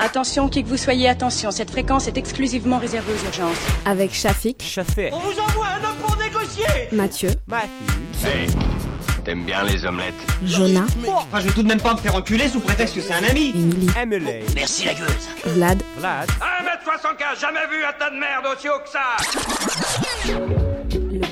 Attention, qui que vous soyez, attention, cette fréquence est exclusivement réservée aux urgences. Avec Shafik, Chaffé. On vous envoie un homme pour négocier. Mathieu, Matthew. T'aimes bien les omelettes? Jonah, Enfin, je vais tout de même pas me faire enculer sous prétexte que c'est un ami. Emily, Emily. Merci la gueule Vlad, Vlad. 1m75, jamais vu un tas de merde aussi haut que ça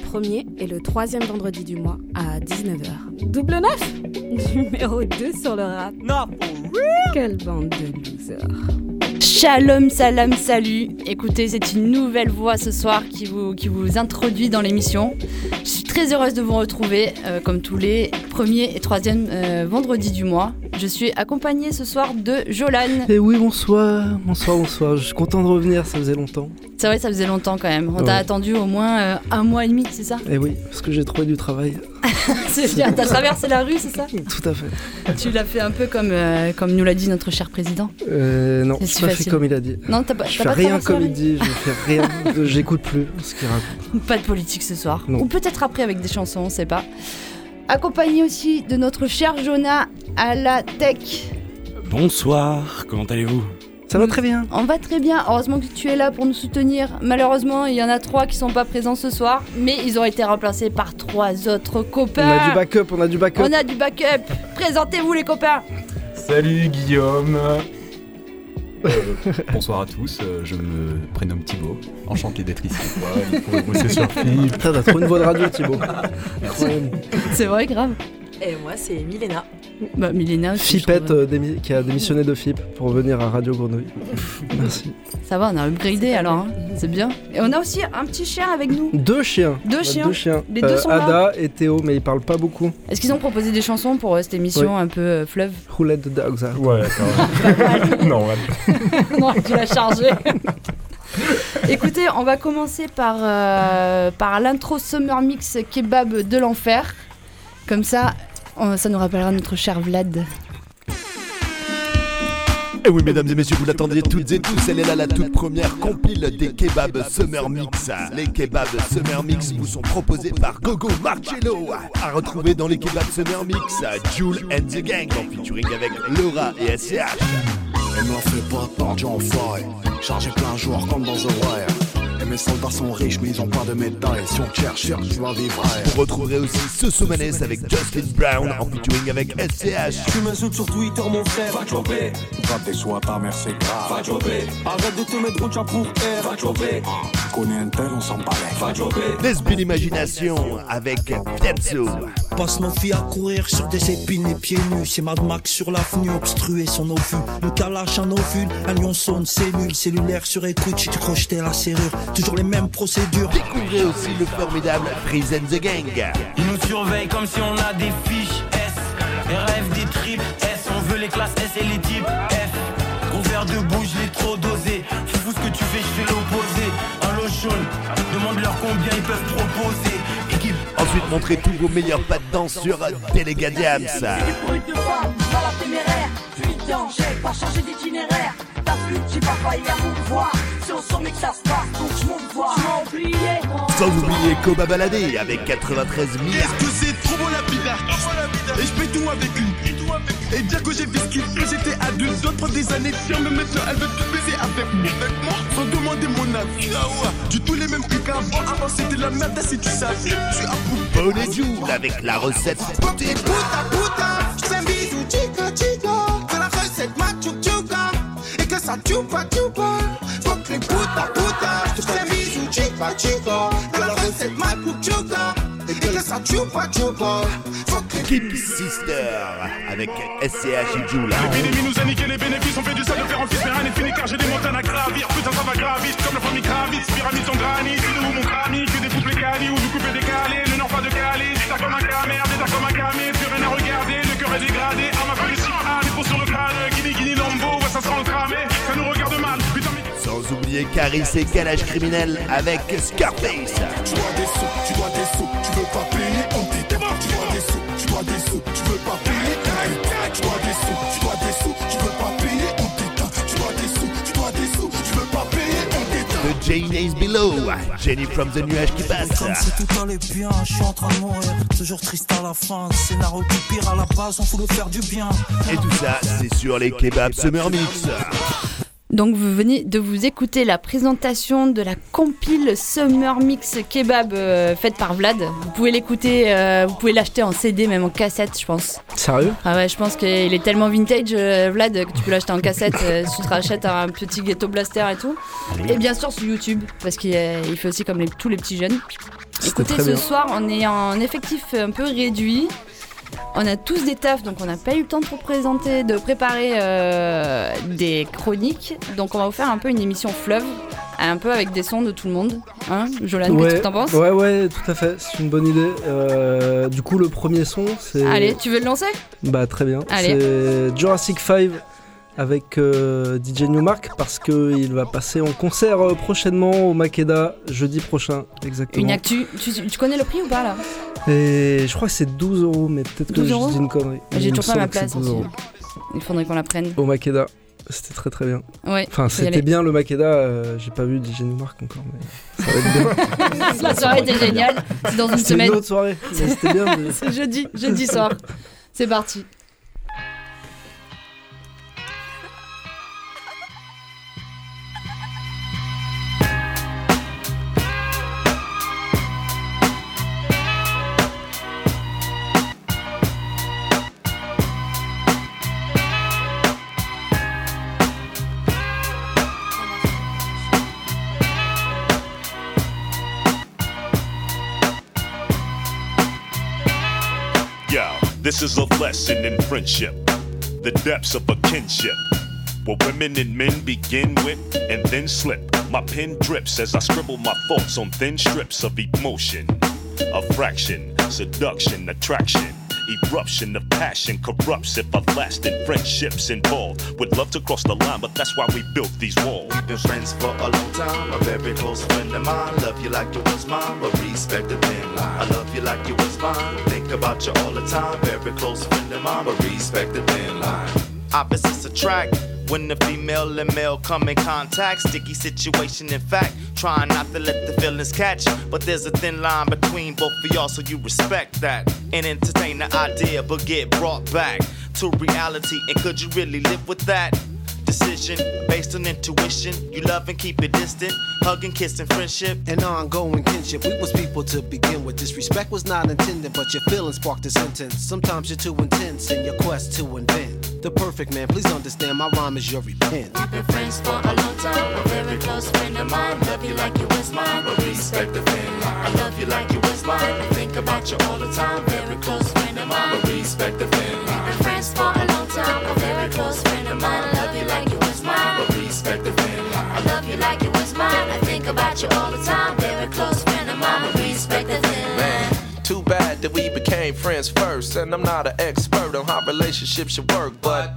premier et le troisième vendredi du mois à 19h. Double neuf Numéro 2 sur le rap. Not for real. Quelle bande de losers. Shalom, salam, salut. Écoutez, c'est une nouvelle voix ce soir qui vous, qui vous introduit dans l'émission. Je suis très heureuse de vous retrouver, euh, comme tous les premiers et troisièmes euh, vendredis du mois. Je suis accompagnée ce soir de Jolan. Eh oui, bonsoir, bonsoir, bonsoir. Je suis content de revenir, ça faisait longtemps. C'est vrai, ça faisait longtemps quand même. On Ouais. t'a attendu au moins euh, un mois et demi, c'est ça? Eh oui, parce que j'ai trouvé du travail. T'as traversé la rue, c'est ça Tout à fait. Tu l'as fait un peu comme, euh, comme nous l'a dit notre cher président. Euh, non, C'est je pas fait comme il a dit. Non, t'as pas, Je fais pas rien comme il dit, je fais rien, j'écoute plus ce qu'il raconte. Pas de politique ce soir. Non. Ou peut-être après avec des chansons, on sait pas. Accompagné aussi de notre cher Jonah à la tech. Bonsoir, comment allez-vous? Ça va très bien. On va très bien. Heureusement que tu es là pour nous soutenir. Malheureusement, il y en a trois qui sont pas présents ce soir, mais ils ont été remplacés par trois autres On copains. a du backup, on a du backup. On a du backup. Présentez-vous les copains. Salut Guillaume Euh, Bonsoir à tous, euh, je me prénomme Thibaut, enchanté d'être ici. Il faut bosser sur Philippe. T'as trop une voix de radio, Thibaut. C'est vrai, grave. Et moi, c'est Milena. Bah, Milena aussi. Fipette euh, démi- qui a démissionné de FIP pour venir à Radio Grenouille. Merci. Ça va, on a upgradé alors. hein. C'est bien. Et on a aussi un petit chien avec nous. Deux chiens. Deux a chiens. Deux chiens. Les deux sont là. Ada et Théo, mais ils parlent pas beaucoup. Est-ce qu'ils ont proposé des chansons pour euh, cette émission un peu euh, fleuve? Who let the dogs out Ouais, d'accord. non, ouais. Non, tu l'as chargé. Écoutez, on va commencer par, euh, par l'intro Summer Mix Kebab de l'enfer. Comme ça, ça nous rappellera notre cher Vlad. Et oui mesdames et messieurs, vous l'attendiez toutes et tous, elle est là la toute première compile des kebabs Summer Mix. Les kebabs Summer Mix vous sont proposés par Gogo Marcello. À retrouver dans les kebabs Summer Mix, Jules and the Gang en featuring avec Laura et SCH. Elle me fait pas par John Fry Chargé plein jour comme dans The Wire Et mes soldats sont riches mais ils ont pas de médailles. Si on te cherche, cherche, tu vas vivre Vous retrouverez aussi ce Soumanes avec Justin Brown en featuring avec SCH. Tu m'insultes sur Twitter mon frère. Va jobber Va tes soins ta mère c'est grave Va jobber Arrête de te mettre au chat pour R. Va jobber Connais un tel on s'en balait Va jobber Lesbien Imagination avec Denzo. Passe nos filles à courir sur des épines les pieds nus. C'est Mad Max sur l'avenue obstruée sur nos vues Une calache un ovule, un lion sonne cellule Cellulaire sur écoute, j'ai crocheté la serrure Toujours les mêmes procédures. Découvrez aussi le formidable Freeze and the Gang. Ils nous surveillent comme si on a des fiches S. RF des tripes S. On veut les classes S et les types F. Gros verre de bouche, l'ai trop dosé. Fou ce que tu fais, je fais l'opposé. Un lotion Demande-leur combien ils peuvent proposer. Équipe. Ensuite, montrez tous vos meilleurs pas de danse sur Delega Diams. brut de femme, dans la téméraire. Tu es danger, pas changer d'itinéraire. T'as vu, pas failli à vous voir Que ça se passe, donc je Tu Sans oublier Koba Baladé avec 93 000. Est-ce que c'est trop bon la pita Et je fais tout avec une. Et dire que j'ai qu'il faut J'étais à deux autres prendre des années de Mais maintenant elle veut tout baiser avec moi. Sans demander mon avis. Du tout les mêmes prix qu'avant. Avant c'était la merde si tu savais. Un pou Bonnet Joule avec la recette. T'es puta puta Je fais un bisou chica chica Que la recette ma tchou tchouka. Et que ça tchoupa tchoupa Que les puta puta Je fais un bisou chica chica Que la recette ma tchou tchouka Et que ça que les Kim Sister avec SCH et. L'épidémie nous a niqué les bénéfices, on fait du sale de fer en fils, mais rien n'est fini car j'ai des montagnes à gravir. Putain, ça va gravir, comme la famille Kravitz, pyramide en granit, c'est où mon crami, que des poupées cali ou du coupé décalé, le nord pas de Calais, tas comme un camère, des tas comme un camé, plus rien à regarder, le cœur est dégradé, à ma famille si ah, des sur le crâne, guini guini lambo, ouais, ça sera encramé, ça nous regarde mal, oublier Caris et Calage criminel avec Scarface. Tu dois des sous, tu dois des sous, tu veux pas payer, on t'éteint. Tu dois des sous, tu dois des sous, tu veux pas payer. Tu dois des sous, tu dois des sous, tu veux pas payer, on t'éteint. Tu dois des sous, tu dois des sous, tu veux pas payer, on t'éteint. The Jane is below. Jenny from the nuage qui passe. Comme si tout allait bien, je suis en train de mourir. Toujours triste à la fin. Scénario qui pire à la base, on fout le faire du bien. Et tout ça, c'est sur les kebabs Summer Mix. Donc vous venez de vous écouter la présentation de la compile Summer Mix Kebab euh, faite par Vlad. Vous pouvez l'écouter, euh, vous pouvez l'acheter en CD, même en cassette, je pense. Sérieux? Ah ouais, je pense qu'il est tellement vintage, euh, Vlad, que tu peux l'acheter en cassette euh, si tu te rachètes un petit ghetto blaster et tout. Et bien sûr sur YouTube, parce qu'il il fait aussi comme les- tous les petits jeunes. Écoutez, ce bien. soir, on est en effectif un peu réduit. On a tous des tafs, donc on n'a pas eu le temps de présenter, de préparer euh, des chroniques. Donc on va vous faire un peu une émission fleuve, un peu avec des sons de tout le monde. Hein, Jolan, qu'est-ce que t'en penses? Ouais, ouais, tout à fait, c'est une bonne idée. Euh, du coup, le premier son, c'est. Allez, tu veux le lancer? Bah, très bien. Allez. C'est Jurassic 5 avec euh, DJ Newmark parce qu'il va passer en concert euh, prochainement au Makeda, jeudi prochain, exactement. Une actu. Tu, tu connais le prix ou pas là? Et je crois que c'est 12 euros, mais peut-être que 12 je dis une connerie. J'ai Il me toujours pas ma c'est place 12 aussi. euros. Il faudrait qu'on la prenne. Au Makeda. C'était très très bien. Ouais, Enfin, c'était bien le Makeda. euh, J'ai pas vu DJ Newmark encore, mais ça va être bien. La soirée était géniale. C'est dans une semaine. une autre soirée, c'était bien. mais- C'est jeudi, jeudi soir. C'est parti. This is a lesson in friendship, the depths of a kinship. Where women and men begin with and then slip. My pen drips as I scribble my thoughts on thin strips of emotion. A fraction, seduction, attraction. Eruption of passion corrupts if lasting friendships involved. Would love to cross the line, but that's why we built these walls. we Been friends for a long time, a very close friend of mine. Love you like you was mine, but respect the thin line. I love you like you was mine. Think about you all the time, very close friend of mine, but respect the thin line. Opposites attract. When the female and male come in contact, sticky situation, in fact, trying not to let the feelings catch. But there's a thin line between both of y'all, so you respect that. And entertain the idea, but get brought back to reality. And could you really live with that? Decision based on intuition. You love and keep it distant. Hug and kiss and friendship. An ongoing kinship. We was people to begin with. Disrespect was not intended, but your feelings sparked a sentence. Sometimes you're too intense in your quest to invent the perfect man. Please understand, my rhyme is your repent. Been friends for a long time, a very close friend of mine. Love you like you was mine, but respect the thin line. I love you like you was mine. I think about you all the time, very close friend of mine, but respect the thin line. Been friends for a long time, a very close friend of mine. Love you like you was mine, but respect the thin line. I love you like you was mine. I think about you all the time, very close that we became friends first. And I'm not an expert on how relationships should work, but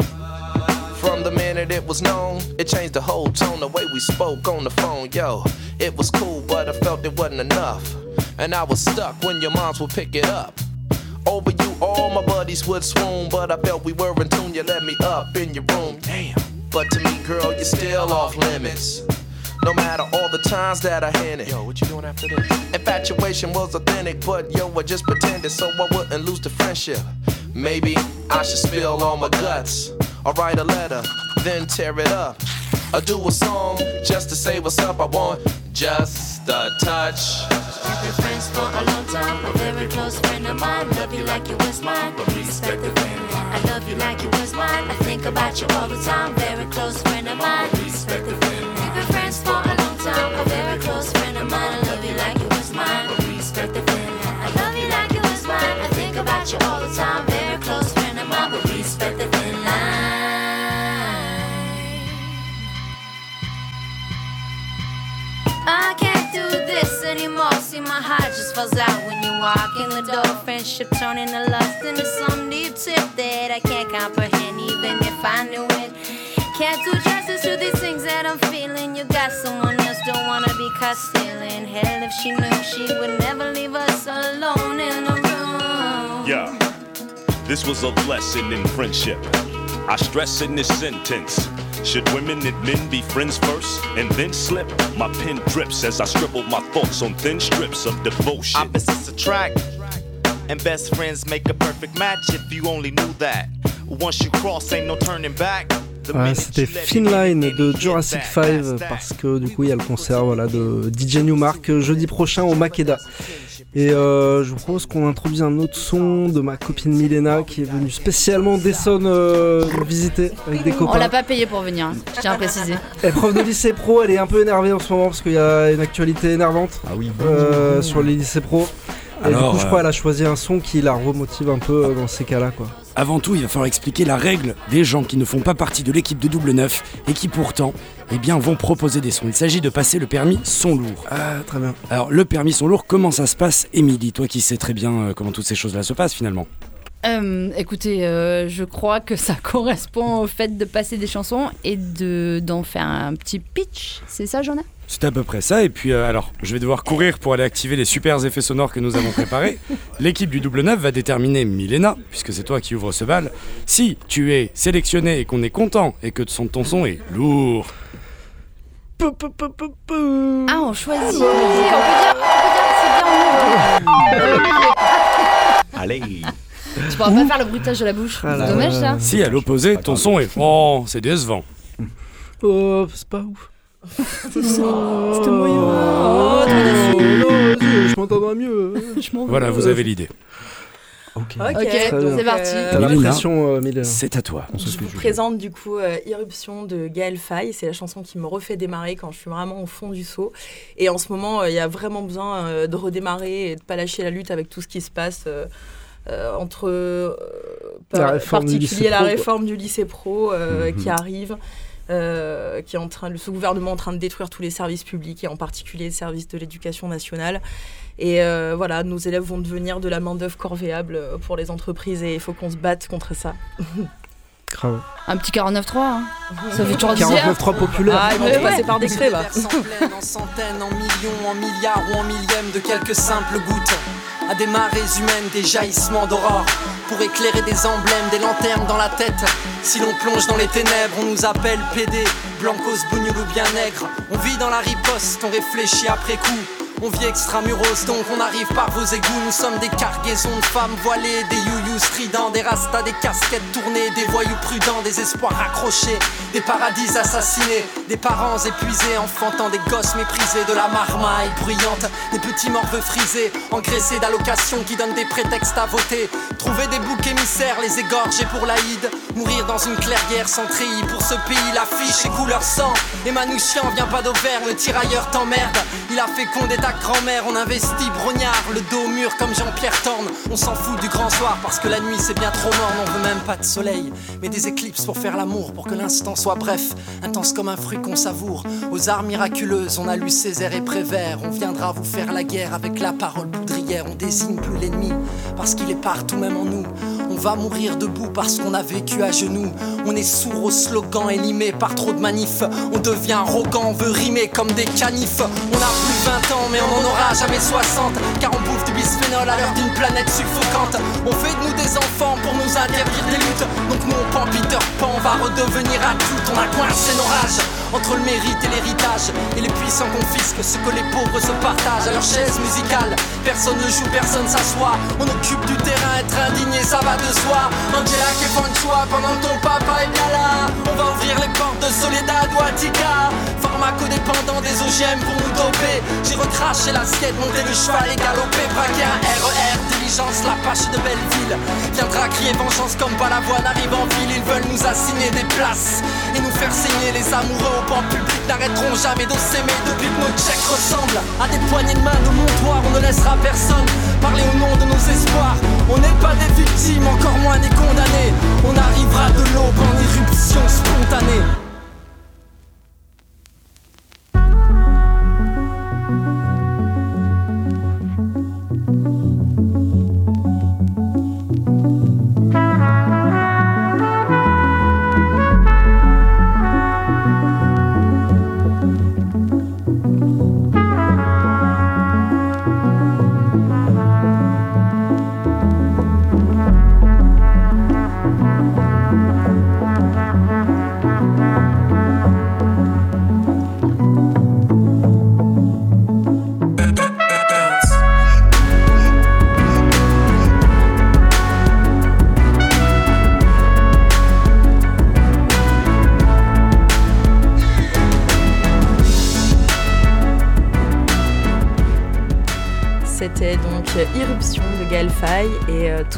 from the minute it was known, it changed the whole tone, the way we spoke on the phone. Yo, it was cool, but I felt it wasn't enough. And I was stuck when your moms would pick it up. Over you, all my buddies would swoon, but I felt we were in tune. You let me up in your room, damn. But to me, girl, you're still off limits. No matter all the times that I hinted. Yo, what you doing after this? Infatuation was authentic, but yo, I just pretended so I wouldn't lose the friendship. Maybe I should spill all my guts. Or write a letter, then tear it up. Or do a song just to say what's up. I want just a touch. We've been friends for a long time, a very close friend of mine. Love you like you was mine, but respect the thin line. I love you like you was mine. I think about you all the time, very close friend of mine. Respect the thin anymore. See, my heart just falls out when you walk in the door. Friendship turning to lust into some deep tip that I can't comprehend, even if I knew it. can't do justice to these things that I'm feeling. You got someone else, don't wanna be caught stealing. Hell, if she knew, she would never leave us alone in the room. Yeah, this was a lesson in friendship. I stress in this sentence. Should women and men be friends first and then slip? My pen drips as I scribble my thoughts on thin strips of devotion. Opposites attract, and best friends make a perfect match if you only knew that. Once you cross, ain't no turning back. The Ouais, minute c'était you let Finline de Jurassic 5 parce que du coup il y a le concert voilà, de DJ Newmark euh, jeudi prochain au Makeda. Et euh, je vous propose qu'on introduise un autre son de ma copine Milena qui est venue spécialement d'Essonne euh, visiter avec des On copains. l'a pas payé pour venir, hein, je tiens à préciser. Elle est prof de lycée pro, elle est un peu énervée en ce moment parce qu'il y a une actualité énervante euh, sur les lycées pro. Et Alors, du coup, je euh, crois qu'elle a choisi un son qui la remotive un peu euh, dans ces cas-là. quoi. Avant tout, il va falloir expliquer la règle des gens qui ne font pas partie de l'équipe de double neuf et qui pourtant eh bien, vont proposer des sons. Il s'agit de passer le permis son lourd. Ah, très bien. Alors, le permis son lourd, comment ça se passe, Émilie? Toi qui sais très bien euh, comment toutes ces choses-là se passent finalement. Euh, écoutez, euh, je crois que ça correspond au fait de passer des chansons et de d'en faire un petit pitch. C'est ça, Jonah C'est à peu près ça. Et puis, euh, alors, je vais devoir courir pour aller activer les super effets sonores que nous avons préparés. L'équipe du double neuf va déterminer, Milena, puisque c'est toi qui ouvres ce bal, si tu es sélectionné et qu'on est content et que son, ton son est lourd. Ah, on choisit. On peut dire, on peut dire, c'est bien. Allez Tu pourras pas faire le bruitage de la bouche. C'est dommage ça. Si à l'opposé, ton son est oh, c'est décevant. Oh, c'est pas ouf. C'était moyen. Oh, vas-y, je m'entendrai mieux. Voilà, vous avez l'idée. Ok, c'est parti. T'as euh, Milena. C'est à toi. Je vous présente du coup euh, Irruption de Gaël Faye. C'est la chanson qui me refait démarrer quand je suis vraiment au fond du saut. Et en ce moment, euh, il y a vraiment besoin euh, de redémarrer et de pas lâcher la lutte avec tout ce qui se passe. euh, euh, entre euh, La par- réforme du particulier lycée la pro, réforme du lycée pro euh, Mhm. qui arrive, euh, qui est en train, ce gouvernement est en train de détruire tous les services publics et en particulier le service de l'éducation nationale. Et euh, voilà, nos élèves vont devenir de la main d'œuvre corvéable euh, pour les entreprises et il faut qu'on se batte contre ça. Grave. Un petit 49.3, hein. ça fait toujours 10 heures. 49.3 populaire. Ah, ils vont Mais tout passer ouais. par décret, bah. S'en pleine en centaines, en millions, en milliards ou en millièmes de quelques simples gouttes. À des marées humaines, des jaillissements d'aurore. Pour éclairer des emblèmes, des lanternes dans la tête. Si l'on plonge dans les ténèbres, on nous appelle PD, Blancos, Bougnoul ou bien nègre. On vit dans la riposte, on réfléchit après coup. On vit extramuros, donc on arrive par vos égouts. Nous sommes des cargaisons de femmes voilées, des youyous stridents, des rastas, des casquettes tournées, des voyous prudents, des espoirs accrochés, des paradis assassinés, des parents épuisés, enfantant des gosses méprisés, de la marmaille bruyante, des petits morveux frisés, engraissés d'allocations qui donnent des prétextes à voter. Trouver des boucs émissaires, les égorger pour l'Aïd, mourir dans une clairière sans treillis pour ce pays, l'affiche et couleur sang. Manouchian vient pas d'Auvergne, le tirailleur t'emmerde. Il a fécondé ta grand-mère, on investit brognard, le dos mur comme Jean-Pierre Torne. On s'en fout du grand soir parce que la nuit c'est bien trop morne, on veut même pas de soleil, mais des éclips pour faire l'amour, pour que l'instant soit bref, intense comme un fruit qu'on savoure. Aux arts miraculeuses, on a lu Césaire et Prévert, on viendra vous faire la guerre avec la parole poudrière, on désigne plus l'ennemi parce qu'il est partout même en nous. Va mourir debout parce qu'on a vécu à genoux. On est sourd aux slogans élimés par trop de manifs. On devient arrogant, on veut rimer comme des canifs. On a plus 20 ans, mais on en aura jamais 60. Car on bouffe du bisphénol à l'heure d'une planète suffocante. On fait de nous des enfants pour nous interdire des luttes. Donc nous on prend Peter Pan, on va redevenir adultes. On a coincé nos rages entre le mérite et l'héritage. Et les puissants confisquent ce que les pauvres se partagent à leur chaise musicale. Personne ne joue, personne s'assoit. On occupe du terrain, être indigné, ça va de soi. Angela qui font le choix pendant que ton papa est bien là. On va ouvrir les portes de Soledad ou Attica. Pharmacodépendant des OGM pour nous doper. J'ai recraché l'assiette, monté le cheval et galopé. Braqué un RER, diligence, la pâche de Belleville. Viendra crier vengeance comme Balavoine arrive en ville. Ils veulent nous assigner des places et nous faire saigner. Les amoureux au banc public n'arrêteront jamais de s'aimer depuis que nos checks ressemblent à des poignées de main de montoir. On ne laissera personne parler au nom de nos espoirs. On n'est pas des victimes, encore moins des condamnés. On arrivera de l'aube en éruption spontanée.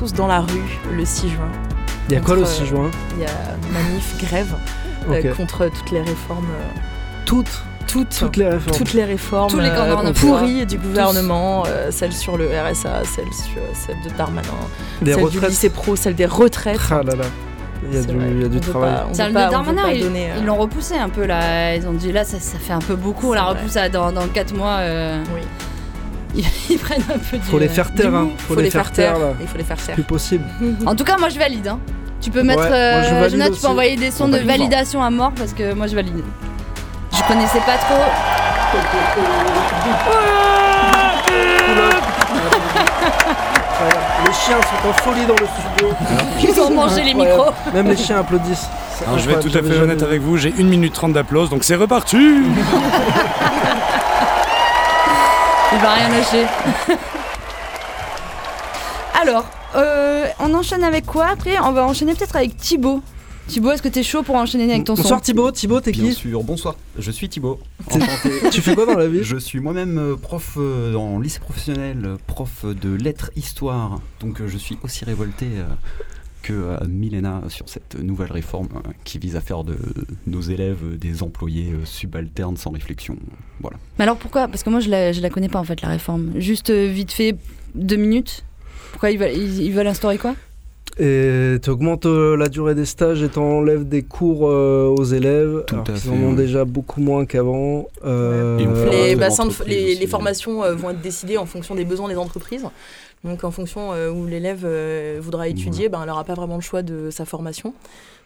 Tous dans la rue le 6 juin. Il y a quoi le Contre, 6 juin Il y a manif, grève euh, contre toutes les réformes. euh, Toutes toutes, Toutes les réformes. Toutes les réformes Tous les euh, candidats d'emploi. pourries du gouvernement, euh, celle sur le RSA, celle, sur, celle de Darmanin, Des celle retraites. du lycée pro, celle des retraites. Ah là là. Il y a du, vrai. il y a du travail. pas- le peut Darmanin, ils donner, euh, ils l'ont repoussé un peu là. Ils ont dit là, ça, ça fait un peu beaucoup. On la repousse à dans, dans 4 mois. euh, ils, prennent un peu du. Faut les faire taire, hein. Faut, les, faire taire, là. Il faut les faire taire. Plus possible. En tout cas, moi je valide. hein. Tu peux mettre. Ouais, moi, je euh, tu peux envoyer des sons On de validation à mort parce que moi je valide. Je connaissais pas trop. Les chiens sont en folie dans le studio. Ils ont mangé les micros. Même les chiens applaudissent. Alors, je vais être tout à fait honnête avec vous, j'ai 1 minute 30 d'applaudissements, donc c'est reparti Il va rien lâcher. Alors, euh, on enchaîne avec quoi après? On va enchaîner peut-être avec Thibaut. Thibaut, est-ce que t'es chaud pour enchaîner avec ton son? Bonsoir Thibaut, Thibaut, t'es Bien qui? sûr, bonsoir, je suis Thibaut. Enchanté. tu fais quoi dans la vie? Je suis moi-même euh, prof euh, en lycée professionnel, euh, prof de lettres histoire. Donc euh, je suis aussi révolté euh, que euh, Milena sur cette nouvelle réforme euh, qui vise à faire de nos élèves des employés euh, subalternes sans réflexion. Voilà. Mais alors pourquoi? Parce que moi je la, je la connais pas en fait la réforme. Juste vite fait, deux minutes. Pourquoi ils veulent, ils, ils veulent instaurer quoi? Et tu augmentes euh, la durée des stages et t'enlèves des cours euh, aux élèves. Tout alors fait, en ont ouais. déjà beaucoup moins qu'avant. Euh, les, formations vont être décidées en fonction des besoins des entreprises. Donc en fonction euh, où l'élève euh, voudra étudier, ben, elle n'aura pas vraiment le choix de sa formation.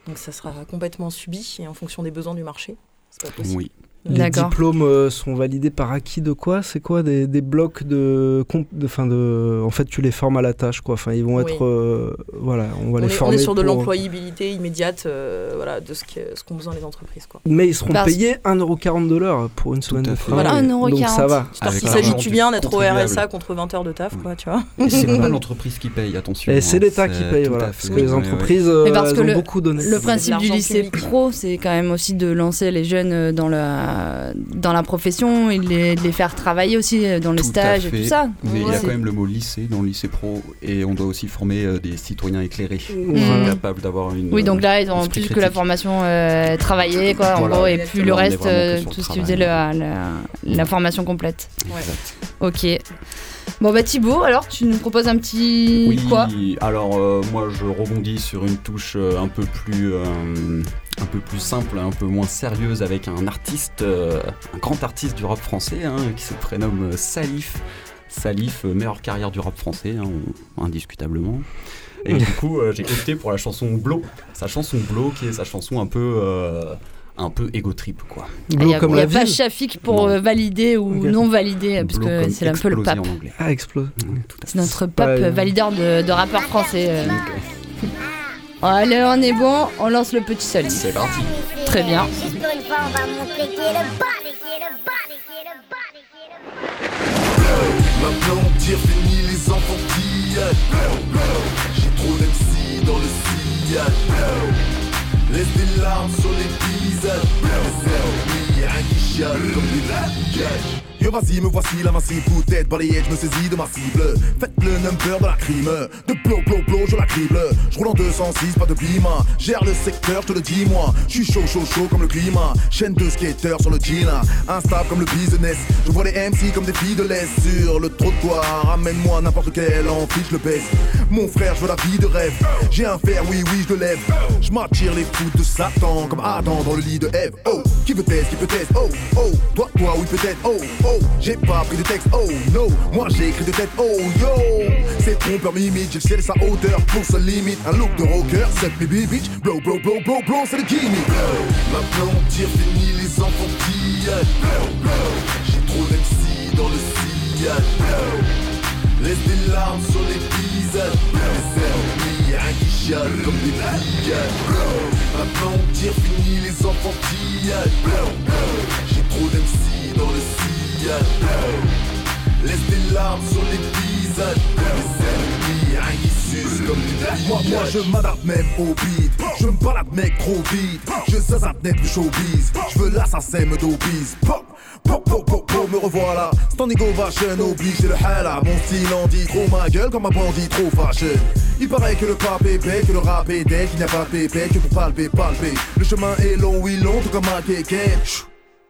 Donc ça sera complètement subi et en fonction des besoins du marché. C'est pas possible. Oui. Les diplômes euh, sont validés par acquis de quoi? C'est quoi des, des blocs de, comp- de, fin de En fait, tu les formes à la tâche, quoi. Enfin, ils vont Oui. être, euh, voilà, on va On les est, on former. est sur de l'employabilité immédiate euh, voilà, de ce que- ce qu'ont besoin les entreprises. Quoi. Mais ils seront Parce- payés 1,40€ de l'heure pour une semaine de travail. Voilà, Donc ça va. S'habituent du bien d'être au. RSA contre 20 heures de taf, quoi, tu vois. C'est pas l'entreprise qui paye, attention. Et c'est hein, l'État qui paye, voilà. Parce que les entreprises, euh, parce elles que ont le, beaucoup donné. le principe du lycée pro, c'est quand même aussi de lancer les jeunes euh, dans la, dans la profession et de les, de les faire travailler aussi euh, dans les Tout stages et tout ça. Mais il y a Ouais. quand même le mot lycée dans le lycée pro et on doit aussi former euh, des citoyens éclairés, Mhm. capables d'avoir une. Oui, donc là, ils ont plus que la formation euh, travaillée, quoi, en Voilà. gros, et puis le reste, euh, tout ce qui faisait la, la, la formation complète. Exact. Ok. Bon, bah Thibaut, alors, tu nous proposes un petit. Oui, Quoi? alors euh, moi je rebondis sur une touche euh, un peu plus euh, un peu plus simple, un peu moins sérieuse avec un artiste, euh, un grand artiste du rap français hein, qui se prénomme Salif. Salif, meilleure carrière du rap français, hein, indiscutablement. Et du coup, j'ai opté pour la chanson Blow, sa chanson Blow qui est sa chanson un peu un peu ego trip quoi. Il n'y a, y a pas Shafik pour Non. euh, valider ou non valider, parce Blow que c'est un peu le pape. Ah, explose. C'est notre pape euh, valideur de, de rappeurs français. euh. Allez, on est bon, on lance le petit solide. C'est parti. Très bien. Pour une fois, on va montrer qui est le body, qui est le body, qui est le body, qui est le Maintenant tire fini les enfantillages J'ai trop d'MC dans le sillage Laisse des larmes sur qui chiale comme des villages Yo vas-y me voici la massive tête balayée je me saisis de ma cible. Faites le number de la crime De blow blow blow je la crible. Je roule en 206 pas de climat Gère le secteur je te le dis moi. Je suis chaud chaud chaud comme le climat. Chaîne de skaters sur le jean Instable comme le business. Je vois les MC comme des filles de l'Est Sur le trottoir Amène-moi n'importe quel amphi je le baisse Mon frère je veux la vie de rêve. J'ai un fer oui oui je le lève. Je m'attire les fous de Satan Comme Adam dans le lit de Ève. Oh qui veut test qui peut test? Oh oh toi toi oui peut-être. Oh oh j'ai pas pris de texte. Oh no moi j'ai écrit de tête. Oh yo c'est trompeur limite J'ai le ciel et sa hauteur. Pour sa limite Un look de rocker. Set me bitch. Blow blow blow blow blow c'est le gimmick. Maintenant on tire fini les enfantillages J'ai trop d'MC dans le sillage Laisse des larmes sur les visages rien qui chiale comme des villages Maintenant on tire fini les enfantillages J'ai trop d'MC dans le sillage Laisse des larmes sur les visages Moi, moi je m'adapte même au beat. Je me balade mec trop vite. Je zazap net du showbiz. Je veux l'assassin me d'obise. Pop, pop, pop, pop, pop, me revoilà. Standing ovation oblige, j'ai le hala. Mon style en dit trop ma gueule comme un bandit trop fâché. Il paraît que le pape est épais, que le rap est dead, qu'il n'y a pas pépé, que pour palper, palper. Le chemin est long, oui, long, tout comme un kéké.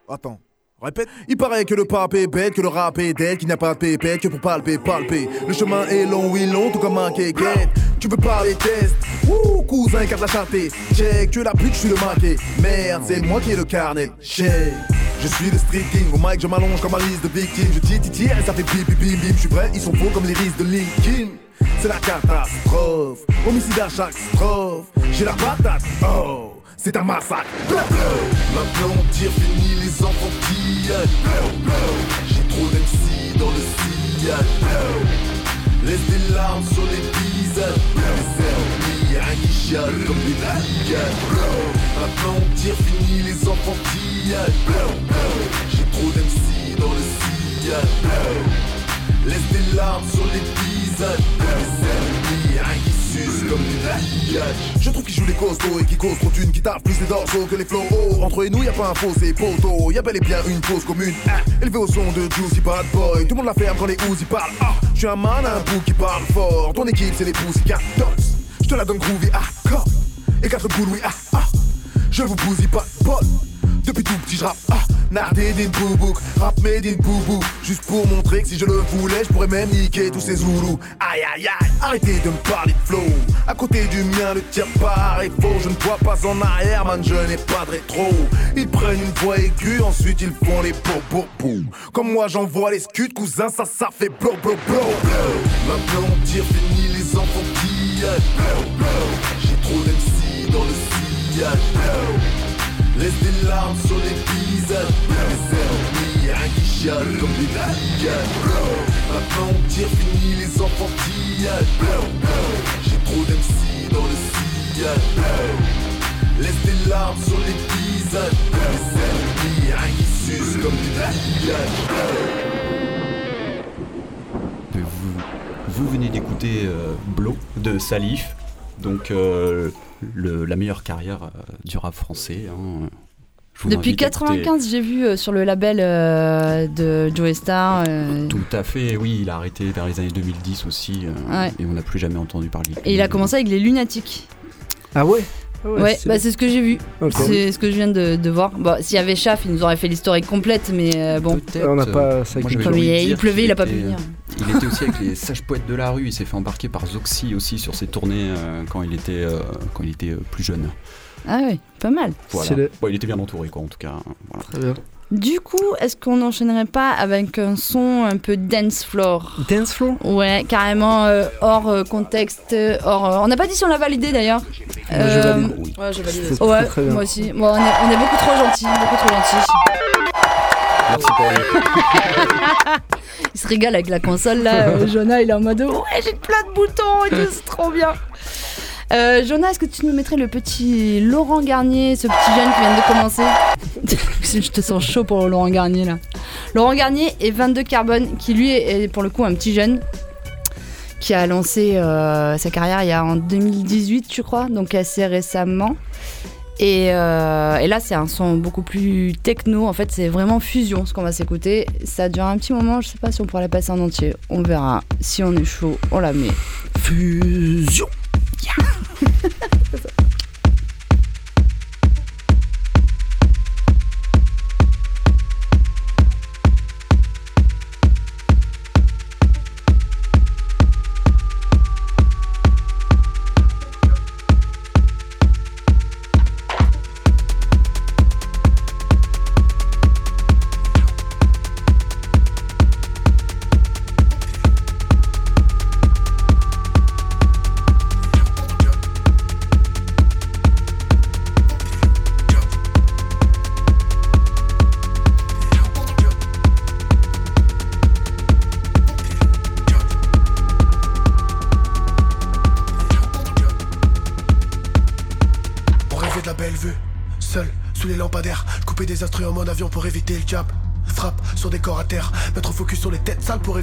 Attends. Répète. Il paraît que le pape est bête, que le rap est dead, qu'il n'y a pas de pépette, que pour palper, palper. Le chemin est long, oui, long, tout comme un kéké. Tu veux parler test Ouh, cousin, carte la chanté. Check, tu es la pute, je suis le maquet. Merde, c'est moi qui ai le carnet. Check. Je suis le street king, au mic je m'allonge comme Alice de victime Je tire et ça fait bim bim bim bim Je suis prêt, ils sont faux comme les risques de Linkin C'est la catastrophe, homicide à chaque strophe J'ai la patate, oh, c'est un massacre. Maintenant on tire fini les enfantillages. J'ai trop d'MC dans le sillage. Laisse des larmes sur les visages Les ennemis, qui chiale comme des pillages Maintenant on tire fini les enfantillages. J'ai trop d'MC dans le sillage Laisse des larmes sur les visages qui suce comme Je trouve qu'ils jouent les costauds et qui causent trop d'une qui taffent plus les dorsaux que les flots Entre nous y a pas un c'est poteau. Y a bel et bien une cause commune ah, Élevé au son de Juicy Bad Boy. Tout le monde la ferme quand les Uzi parlent. Ah, Je suis un man, un bout qui parle fort. Ton équipe c'est les Pussycat Dolls Je te la donne groovy ah, corps. Et quatre boules oui ah, ah. Je vous bousille pas Paul depuis tout petit je rappe, ah, nardé d'une boubouk, rap made in boubou. Juste pour montrer que si je le voulais, je pourrais même niquer tous ces zoulous. Aïe aïe aïe, arrêtez de me parler de flow. À côté du mien, le tien paraît faux. Je ne vois pas en arrière, man, je n'ai pas de rétro. Ils prennent une voix aiguë, ensuite ils font les po Comme moi j'envoie les scuds, cousin, ça, ça fait blow blow blow. Maintenant on tire fini les enfantillages J'ai trop d'MC dans le sillage Laisse des larmes sur les visages Les ennemis, rien qui comme des pillages Maintenant on tire fini les enfantillages J'ai trop d'MC dans le sillage. Laisse des larmes sur les visages Les ennemis, rien qui comme des pillages Vous, vous venez d'écouter euh, Blow de Salif, donc euh, le- la meilleure carrière euh, du rap français. hein. Depuis invite à écouter- 95, j'ai vu euh, sur le label euh, de Joe Star. euh, Tout à fait, oui, il a arrêté vers les années 2010 aussi, euh, Ouais. et on n'a plus jamais entendu parler. de et il a commencé avec les Lunatiques. Ah ouais? Ouais, bah c'est ce que j'ai vu. C'est ce que je viens de, de voir. Bon, s'il y avait Chaff, il nous aurait fait l'historique complète, mais euh, bon. Peut-être, On n'a pas euh, ça moi, Comme il- pleuvait, il a pas pu venir. Il était aussi avec les sages poètes de la rue. Il s'est fait embarquer par Zoxy aussi sur ses tournées euh, quand il était euh, quand il était euh, plus jeune. Ah ouais, pas mal. Voilà. Bon, il était bien entouré quoi en tout cas. Voilà. Très bien. Du coup, est-ce qu'on n'enchaînerait pas avec un son un peu dance floor? Dance floor? Ouais, carrément euh, hors euh, contexte, hors. euh, on n'a pas dit si on l'a validé d'ailleurs. Moi, je valide. Ouais, j'ai validé. C'est Ouais, très, très bien. moi aussi. Bon, on, est, on est beaucoup trop gentils, beaucoup trop gentils. Merci pour lui. Il se régale avec la console là. euh, Jonah, il est en mode ouais, j'ai plein de boutons et tout, c'est trop bien. Euh, Jonah, est-ce que tu nous mettrais le petit Laurent Garnier, ce petit jeune qui vient de commencer Je te sens chaud pour Laurent Garnier là. Laurent Garnier et 22 Carbone, qui lui est pour le coup un petit jeune qui a lancé euh, sa carrière il y a en 2018, je crois, donc assez récemment. Et, euh, et là, c'est un son beaucoup plus techno. En fait, c'est vraiment fusion ce qu'on va s'écouter. Ça dure un petit moment. Je sais pas si on pourra la passer en entier. On verra. Si on est chaud, on la met. Fusion On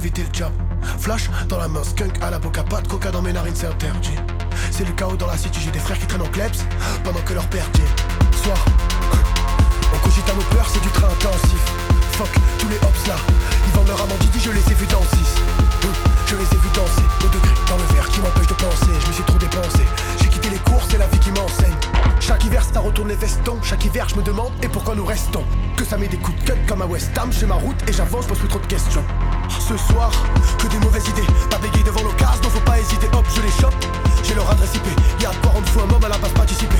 éviter le job. Flash dans la main, skunk à la boca, pas de coca dans mes narines, c'est interdit. C'est le chaos dans la city, j'ai des frères qui traînent en kleps pendant que leur père dit Soir, on cogite à nos peurs, c'est du train intensif. Fuck, tous les hops là, ils vendent leur amandidi, je les ai vus dans 6. Hum, je les ai vus danser au degré dans le verre qui m'empêche de penser. Je me suis trop dépensé. J'ai quitté les cours, c'est la vie qui m'enseigne. Chaque hiver, ça retourne les vestons. Chaque hiver, je me demande et pourquoi nous restons? Que ça met des coups de cut comme à West Ham, j'ai ma route et j'avance, je pose plus trop de questions ce soir que des mauvaises idées. Pas bégayer devant l'occasion, donc faut pas hésiter. Hop, je les chope. J'ai leur adresse IP. Y'a 40 fois un homme à la base participée.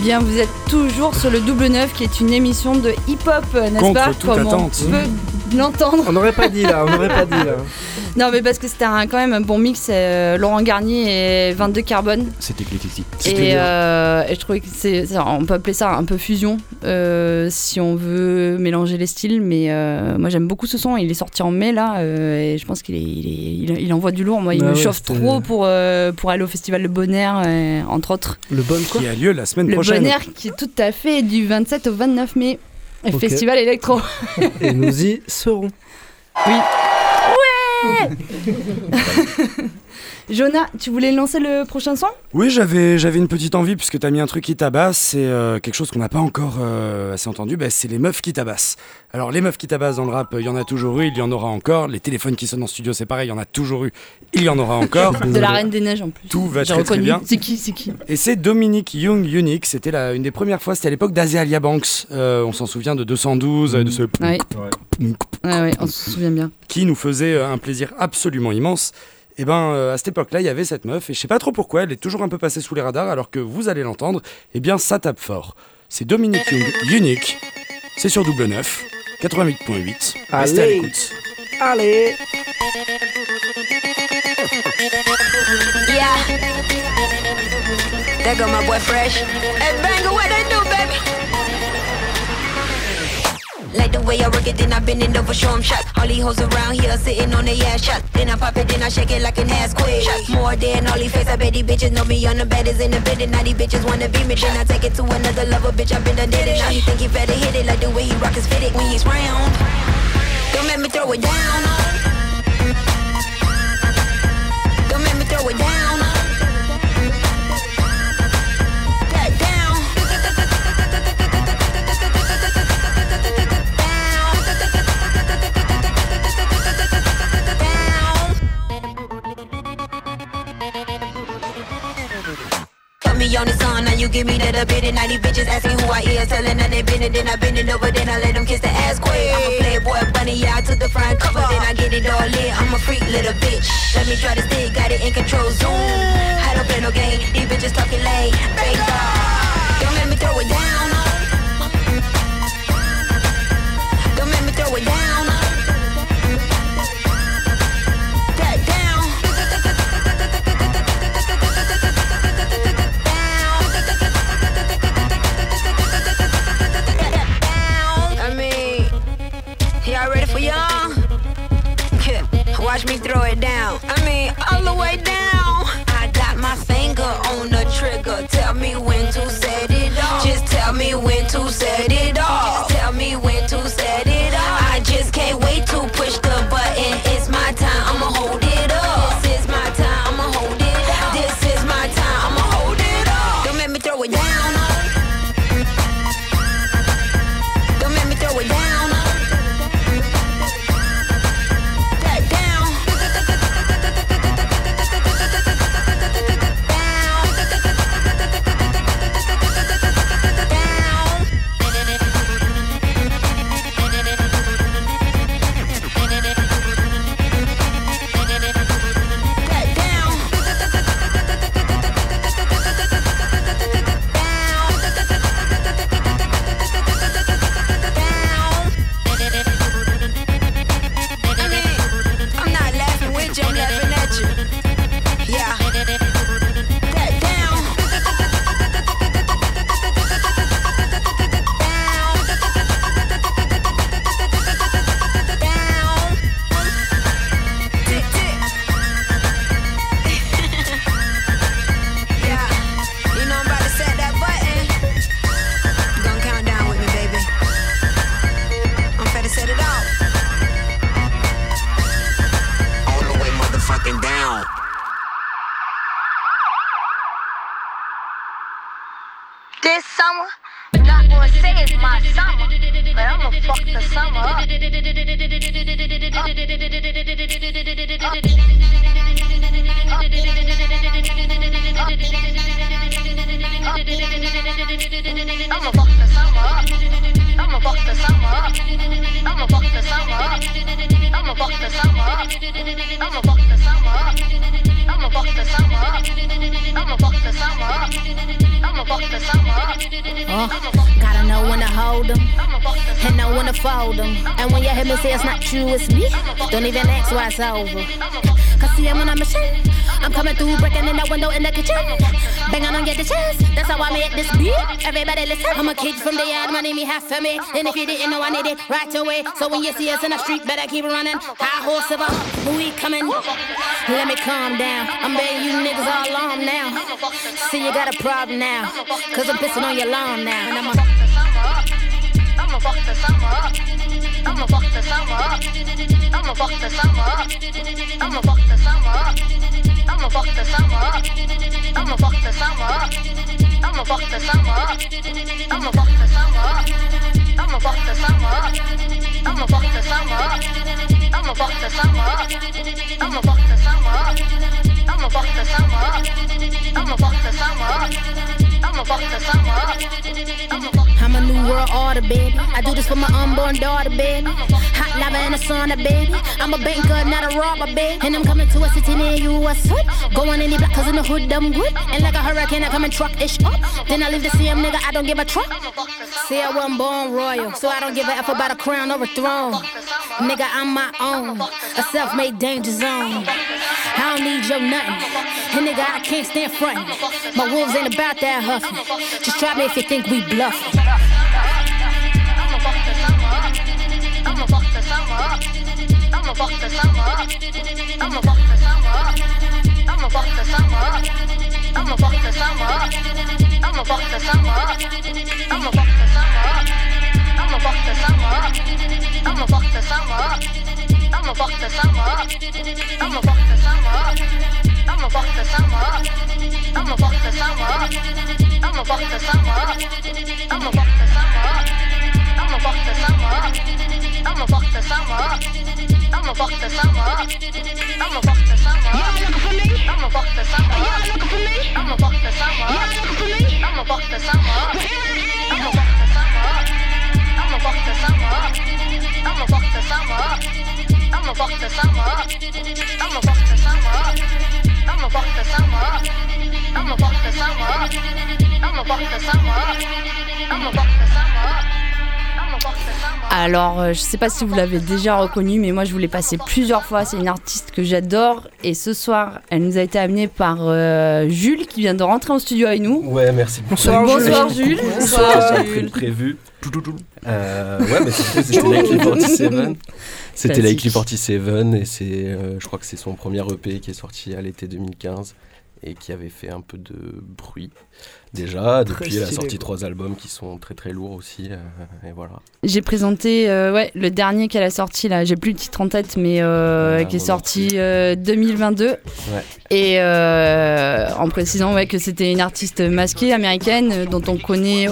Bien, vous êtes toujours sur le Double Neuf, qui est une émission de hip-hop, euh, n'est-ce Contre pas toute Comme attente. on peut l'entendre. On n'aurait pas dit là, on n'aurait pas dit là. Non, mais parce que c'était quand même un bon mix. euh, Laurent Garnier et 22 Carbone. C'était. Et, euh, et je trouvais que c'est, on peut appeler ça un peu fusion euh, si on veut mélanger les styles. Mais euh, moi j'aime beaucoup ce son. Il est sorti en mai là euh, et je pense qu'il est, il, est- il- il envoie du lourd. Moi il Ah me ouais, chauffe trop pour, euh, pour aller au festival de Bonaire euh, entre autres. Le bon quoi Qui a lieu la semaine Le prochaine. Bonaire qui est tout à fait du 27 au 29 mai. Le. Festival électro. Et nous y serons. Oui. Ouais Jonah, tu voulais lancer le prochain son? Oui, j'avais j'avais une petite envie puisque t'as mis un truc qui tabasse. C'est euh, quelque chose qu'on n'a pas encore euh, assez entendu. bah, c'est les meufs qui tabassent. Alors les meufs qui tabassent dans le rap, il y en a toujours eu, il y en aura encore. Les téléphones qui sonnent en studio, c'est pareil, il y en a toujours eu, il y en aura encore. De la Reine des Neiges en plus. Tout va très très bien. C'est qui C'est qui? Et c'est Dominique Young Unique. C'était la- une des premières fois. C'était à l'époque d'Azealia Banks. Euh, on s'en souvient de 212, de ce Ouais. Ouais, ouais, on se souvient bien. qui nous faisait un plaisir absolument immense. Et ben euh, à cette époque-là, il y avait cette meuf et je sais pas trop pourquoi, elle est toujours un peu passée sous les radars alors que vous allez l'entendre. Et bien ça tape fort. C'est Dominique Young Unique. C'est sur double 9, 88.8. Restez à Allez. l'écoute. Allez Yeah. There go my boy Fresh. Hey, banger, what they do, baby? Like the way I work it, then I bend it over, show 'em shots. All these hoes around here sitting on their ass shots. Then I pop it, then I shake it like an ass quick. Shots more than all these face. I bet these bitches know me on the baddest in the bed. And Now these bitches wanna be me. Then I take it to another level, bitch. I been done did it. Now he think he better hit it like the way he rock his fitted when he's round. Don't make me throw it down. Don't make me throw it down. Give me that a bit and now these bitches asking who I is, telling that they been it, then I bend it over, then I let them kiss the ass quick. I'm a playboy bunny, yeah, I took the front cover, then I get it all in. I'm a freak little bitch. Let me try to stick, got it in control, zoom. I don't play no game, these bitches talking lame. Dog. Don't let me throw it down. It down. I mean, all the way down. Summer up. know when to hold them, and know when to fold them. And when you hear me say it's not you, it's me, don't even ask why it's over. Cause see, I'm on a mission. I'm coming through, breaking in that window in the kitchen. Bang on, get the chance. That's how I made this beat. Everybody listen. I'm a kid from the yard, money me half for me. And if you didn't know, I need it right away. So when you see us in the street, better keep running. High horse of a we coming? Let me calm down. I'm betting you niggas all alarmed now. See, you got a problem now. Cause I'm pissing on your lawn now. And I'm a I'ma fuck summer. I'ma fuck summer. I'ma fuck summer. I'ma fuck summer. I'ma fuck summer. I'ma fuck summer. I'ma fuck summer. I'ma. I'ma. I'ma. I'ma. I'ma fuck the summer up. I'ma fuck the summer up. I'ma fuck the summer up. I'ma fuck I'm a new world order, baby. I do this for my unborn daughter, baby. Hot lava in the sauna, baby. I'm a banker, not a robber, baby. And I'm coming to a city near you, what's up? Going any black, cause in the hood, I'm good. And like a hurricane, I come and truck ish up. Then I leave the CM, nigga, I don't give a truck. See, I wasn't born royal, so I don't give a F about a crown or a throne. Nigga, I'm my own, a self made danger zone. I don't need your nothing. And nigga, I can't stand frontin'. My wolves ain't about that huffing. Just try me if you think we bluffing. I'ma summer. I'ma summer. I'ma summer. I'ma summer. I'ma summer. I'ma summer. I'ma fuck the summer up. I'ma fuck the summer up. I'ma fuck the summer up. I'ma fuck the summer up. I'ma fuck the summer up. I'ma fuck the summer up. I'ma fuck the summer up. I'ma fuck the summer up. I'ma fuck the summer up. Y'all looking for me? I'ma fuck the summer up. Y'all looking for me? I'ma fuck the summer up. Y'all looking for me? I'ma fuck the summer up. I'ma fuck the summer up. I'ma fuck the summer up. I'ma fuck the summer up. I'ma fuck the summer up. I'ma fuck the summer up. I'ma fuck the summer up. I'ma fuck the summer up. I'ma fuck the summer up. I'ma fuck the summer up. Alors, euh, je sais pas si vous l'avez déjà reconnu, mais moi je vous l'ai passé plusieurs fois. C'est une artiste que j'adore. Et ce soir, elle nous a été amenée par euh, Jules qui vient de rentrer en studio avec nous. Ouais, merci. Bonsoir, Bonsoir Jules. Bonsoir Jules. prévu. Euh, ouais, mais c'était c'était Likely 47. C'était Likely 47 et c'est, euh, je crois que c'est son premier EP qui est sorti à l'été 2015 et qui avait fait un peu de bruit déjà. Depuis, elle a sorti trois albums qui sont très très lourds aussi. euh, et voilà. J'ai présenté euh, ouais, le dernier qu'elle a sorti là, j'ai plus le titre en tête, mais euh, Ah, qui est sorti euh, 2022. Ouais. Et euh, en précisant ouais, que c'était une artiste masquée américaine dont on connaît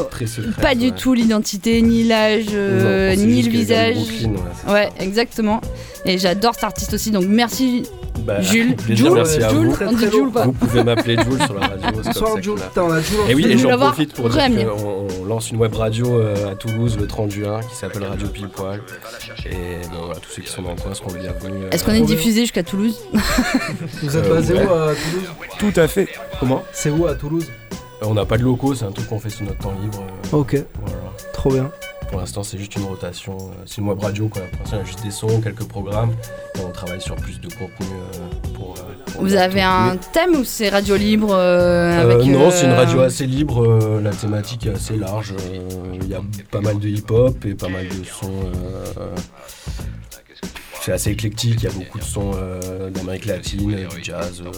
pas du tout l'identité, ni l'âge, euh, ni le visage. Brooklyn, ouais, Ouais, exactement. Et j'adore cet artiste aussi, donc merci Bah, Jules. Jules, merci à Jules, vous. ou pas Vous pouvez m'appeler Jules sur la radio. Bonsoir, Jules. Putain, on a Jules Et oui, et j'en profite pour dire qu'on on lance une web radio euh, à Toulouse le 30 juin qui s'appelle Radio Pile Poil. Et bon, voilà, tous ceux qui sont dans le coin seront bienvenus. euh, Est-ce qu'on est diffusé jusqu'à Toulouse Vous êtes Euh, basé où à Toulouse? Tout à fait. Comment? C'est où à Toulouse? Euh, On n'a pas de locaux, c'est un truc qu'on fait sur notre temps libre. euh, Ok. Voilà. Trop bien. Pour l'instant, c'est juste une rotation. euh, C'est une web radio, quoi. Pour l'instant, il y a juste des sons, quelques programmes. Et on travaille sur plus de contenu euh, pour. euh, pour Vous avez un thème ou c'est radio libre avec, non, c'est une radio assez libre, la thématique est assez large. Il y a pas mal de hip-hop et pas mal de sons. C'est assez éclectique, il y a beaucoup de sons euh, d'Amérique latine, du jazz, euh,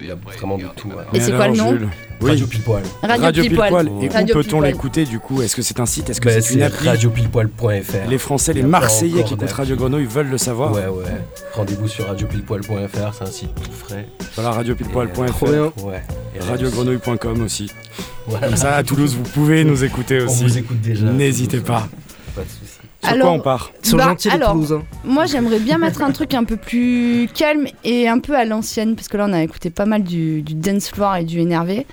il y a vraiment de tout. Et c'est quoi le nom Radio Pile Poil. Radio Pile Poil. Et où peut-on l'écouter du coup Est-ce que c'est un site Est-ce que Bah, c'est une appli radiopilpoil.fr. Les Français, les Marseillais qui écoutent. Radio Grenouille veulent le savoir. Ouais, ouais. Rendez-vous sur radiopilpoil.fr, c'est un site tout frais. Voilà, radiopilpoil.fr. Et, euh, Ouais. Et Radiogrenouille.com aussi. Voilà. Comme ça, à Toulouse, vous pouvez nous écouter On aussi. vous écoute déjà. N'hésitez pas. Pas de soucis. Sur Alors, quoi on part bah, alors, Moi, j'aimerais bien mettre un truc un peu plus calme et un peu à l'ancienne, parce que là, on a écouté pas mal du, du dance floor et du énervé.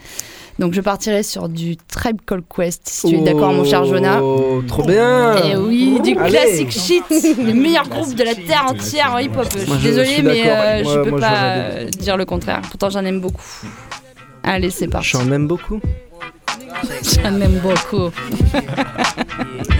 Donc, je partirai sur du Tribe Called Quest, si tu es d'accord, mon cher Jonah. Oh, trop bien Et oui, du Allez. classic shit, le meilleur groupe de la terre entière en hip-hop. Je suis désolée, mais euh, Moi- je peux moi, pas euh, dire le contraire. Pourtant, j'en aime beaucoup. Allez, c'est parti. J'en aime beaucoup. J'en aime beaucoup.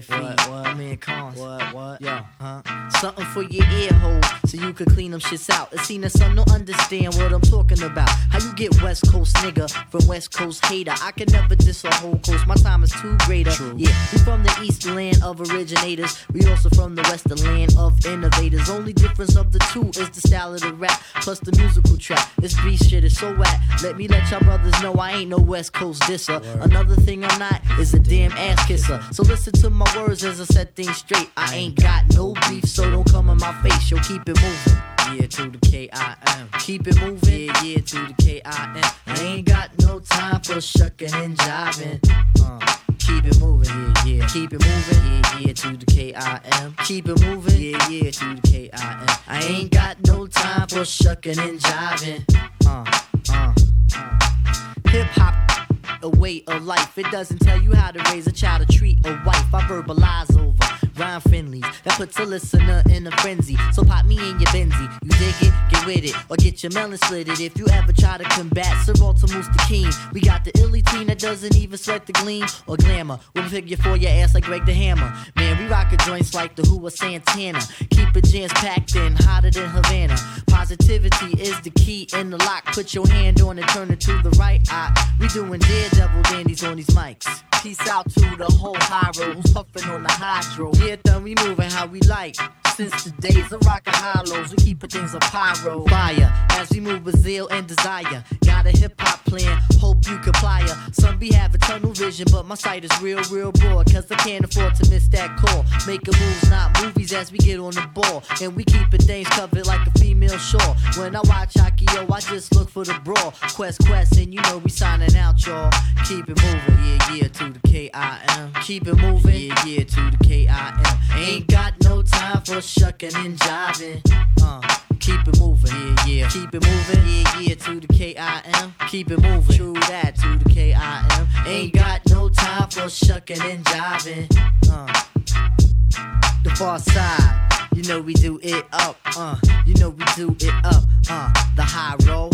man Fife. What, what? My man What, what? Yo, huh? Something for your ear hole so you could clean them shits out. It seen that some don't understand what I'm talking about. How you get West Coast nigga from West Coast hater? I can never diss a whole coast. My time is too greater. Yeah, we from the east land of originators. We also from the western land of innovators. Only difference of the two is the style of the rap plus the musical track. This beat shit is so whack. Let me let y'all brothers know I ain't no West Coast disser. Another thing I'm not is a damn ass kisser. So listen to my words as I set things straight. I ain't got no beef, so don't come in my face. Yo, keep it moving. Yeah, to the K-I-M. Keep it moving. Yeah, yeah, to the K-I-M. I ain't got no time for shucking and jiving. Uh, keep it moving. Yeah, yeah. Keep it moving. Yeah, yeah, to the K-I-M. Keep it moving. Yeah, yeah, to the K-I-M. I ain't got no time for shucking and jiving. Uh, uh, uh. Hip hop a way of life. It doesn't tell you how to raise a child or treat a wife. I verbalize over rhyme friendlies that puts a listener in a frenzy. So pop me in your Benzie. You dig it? Get with it. Or get your melon slitted. If you ever try to combat Sir Walter the King, we got the illy team that doesn't even sweat the gleam or glamour. We'll pick you for your ass like Greg the Hammer. Man, we rock rockin' joints like the Who or Santana. Keep it jams packed in, hotter than Havana. Positivity is the key in the lock. Put your hand on it, turn it to the right eye. We doing daredevil dandies on these mics. Peace out to the whole high road who's on the hydro. Yeah, then we moving how we like. Since the days of rockin' hollows, we keepin' things a pyro. Fire as we move with zeal and desire. Got a hip hop plan, hope you comply. Some be having tunnel vision, but my sight is real, real broad. Cause I can't afford to miss that call. Making moves, not movies, as we get on the ball. And we keepin' things covered like a female shore. When I watch yo, I just look for the brawl. Quest, quest, and you know we signing out, y'all. Keep it moving, yeah, yeah, to the K-I-M. Keep it moving, yeah, yeah, to the K-I-M. Ain't got no time for shucking and jiving. Uh, keep it moving, yeah, yeah. Keep it moving, yeah, yeah, to the K-I-M. Keep it moving, true that, to the K-I-M. Ain't got no time for shucking and jiving. Uh, the far side. You know we do it up, uh. You know we do it up, uh. The high roll.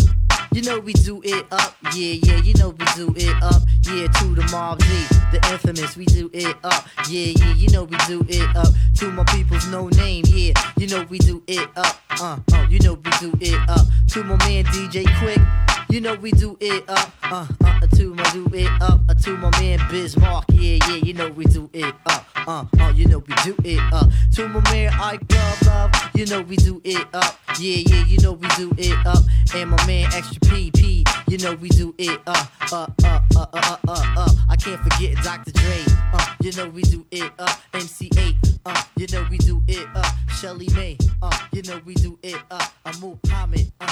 You know we do it up, yeah, yeah. You know we do it up, yeah. To the Mob Z, the infamous, we do it up, yeah, yeah. You know we do it up. To my people's no name, yeah. You know we do it up, uh, uh. You know we do it up. To my man DJ Quick. You know we do it up, uh, uh, uh, to my do it up, uh, to my man Bismarck, yeah, yeah, you know we do it up, uh, uh, you know we do it up, to my man Ike Love Love, you know we do it up, yeah, yeah, you know we do it up, and my man Extra PP, you know we do it up, uh, uh, uh, uh, uh, uh, uh, I can't forget Dr. Dre, uh, you know we do it up, MC8, uh, you know we do it up, Shelly May, uh, you know we do it up, uh, Muhammad, uh,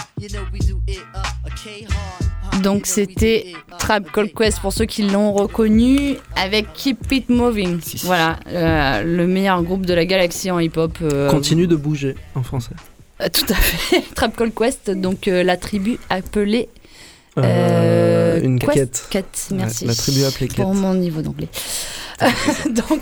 Donc c'était Trap Call Quest pour ceux qui l'ont reconnu avec Keep It Moving. Voilà, euh, le meilleur groupe de la galaxie en hip-hop. euh, Continue de bouger en français. euh, tout à fait. Trap Call Quest, donc euh, la tribu appelée. Euh, une Quest quête. Quête, Ouais, merci. la tribu appelée Pour quête. mon niveau d'anglais. donc,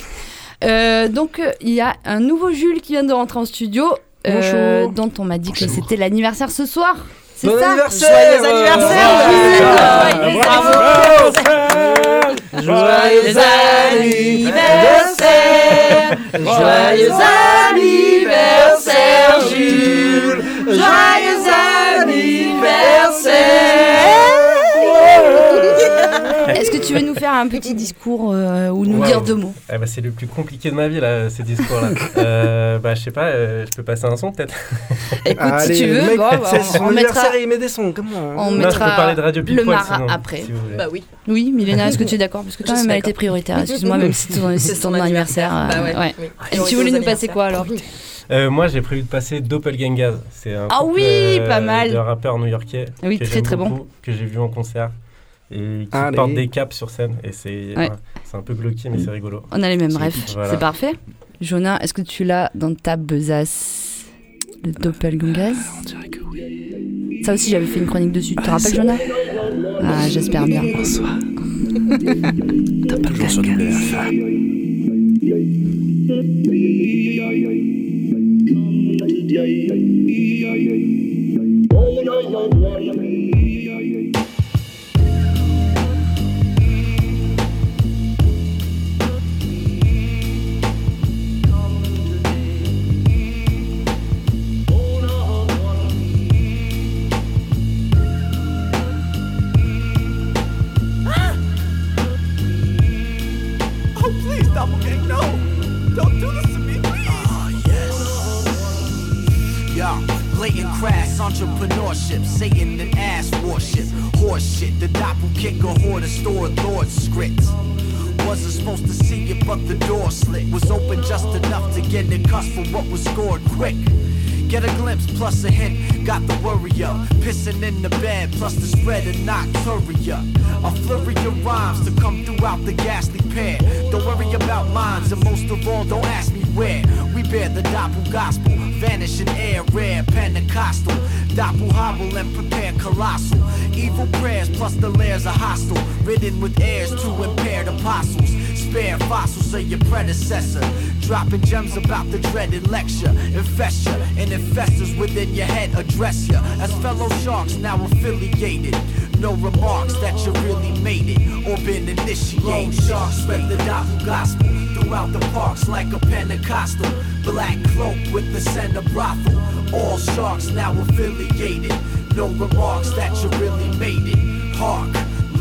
euh, donc il y a un nouveau Jules qui vient de rentrer en studio. Euh, dont on m'a dit que c'était l'anniversaire ce soir. C'est Bon ça anniversaire. Joyeux anniversaire. Joyeux anniversaire. Joyeux anniversaire. Jules. Joyeux tu veux nous faire un petit discours euh, ou nous Wow. dire deux mots? Eh ben, c'est le plus compliqué de ma vie, là, ces discours-là. euh, bah, je sais pas, euh, je peux passer un son peut-être? Écoute, si tu veux, mec, bon, bah, c'est on- son on mettra- il met des sons, comment On Non, mettra je peux parler de Radio le marin sinon, après. si. Bah oui. Oui, Milena, est-ce que tu es d'accord? Parce que quand même, elle était prioritaire. Excuse-moi, même si c'est ton, anniversaire. euh, Bah. Et tu voulais nous passer quoi alors? Euh, moi, j'ai prévu de passer Doppelgangaz. C'est un Ah oui, pas mal. de rappeurs new-yorkais. Oui, très, très bon. Que j'ai vu en concert. Et qui Allez. portent des caps sur scène. Et c'est Ouais. un peu glauqué, mais c'est rigolo. On a les mêmes rêves. Voilà. C'est parfait. Jonah, est-ce que tu l'as dans ta besace Le doppelgangaz? Ça aussi, j'avais fait une chronique dessus. Tu te rappelles, Jonah? Ah, j'espère bien. Bonsoir. Toujours sur WF. In the bed plus the spread of nocturia. A flurry of rhymes to come throughout the ghastly pair. Don't worry about minds, and most of all, don't ask me where. We bear the doppel gospel, vanishing air, rare, Pentecostal. Doppel hobble and prepare colossal. Evil prayers plus the layers are hostile. Ridden with heirs to impaired apostles. Spare fossils of your predecessor. Dropping gems about the dreaded lecture. Infest ya, and infestors within your head address ya. As fellow sharks now affiliated. No remarks that you really made it or been initiated. Lone sharks spread the gospel throughout the parks like a Pentecostal. Black cloak with the center brothel. All sharks now affiliated. No remarks that you really made it. Hark,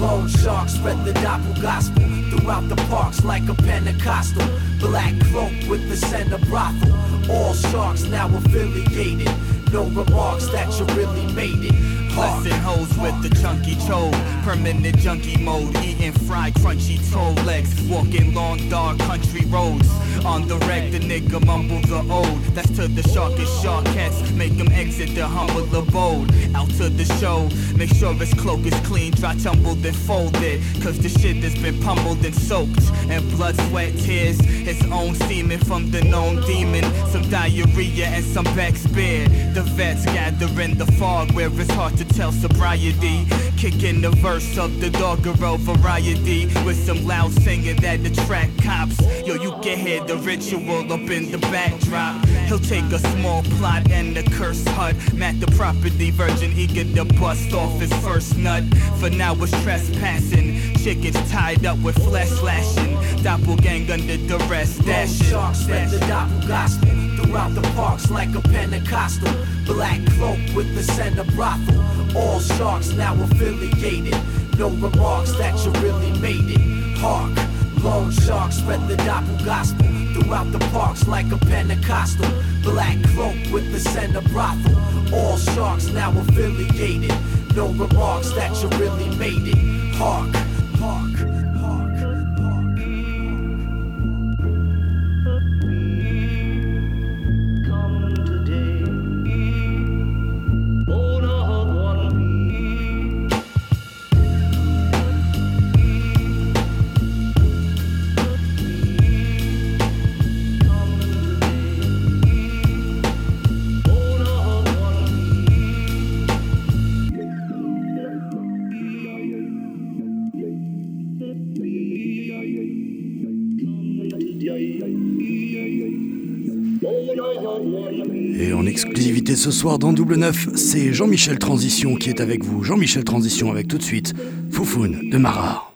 lone sharks spread the doppel gospel throughout the parks like a Pentecostal. Black cloak with the center brothel. All sharks now affiliated. No remarks that you really made it. Hark. Bustin' hoes with the chunky chode. Permanent junkie mode. Eating fried crunchy toe legs. Walking long dark country roads. On the reg, the nigga mumble the ode. That's to the sharkest sharkettes. Make them exit the humble abode. Out to the show. Make sure his cloak is clean. Dry, tumbled, and folded. Cause the shit that's been pummeled and soaked. And blood, sweat, tears. His own semen from the known demon. Some diarrhea and some Beck's beer. The vets gather in the fog where it's hard to tell sobriety. Kicking the verse of the doggerel variety with some loud singing that attract cops. Yo, you can hear the ritual up in the backdrop. He'll take a small plot and a cursed hut. Matt the property virgin, eager to bust off his first nut. For now, it's trespassing. Chickens tied up with flesh slashing. Doppelgang under duress, dashing. sharks spread the doppel gospel throughout the parks like a Pentecostal. Black cloak with the center brothel. All sharks now affiliated. No remarks that you really made it. Hark, lone sharks spread the doppel gospel throughout the parks like a Pentecostal. Black cloak with the center brothel. All sharks now affiliated. No remarks that you really made it. Hark. Ce soir dans Double Neuf, c'est Jean-Michel Transition qui est avec vous. Jean-Michel Transition avec tout de suite Foufoune de Mara.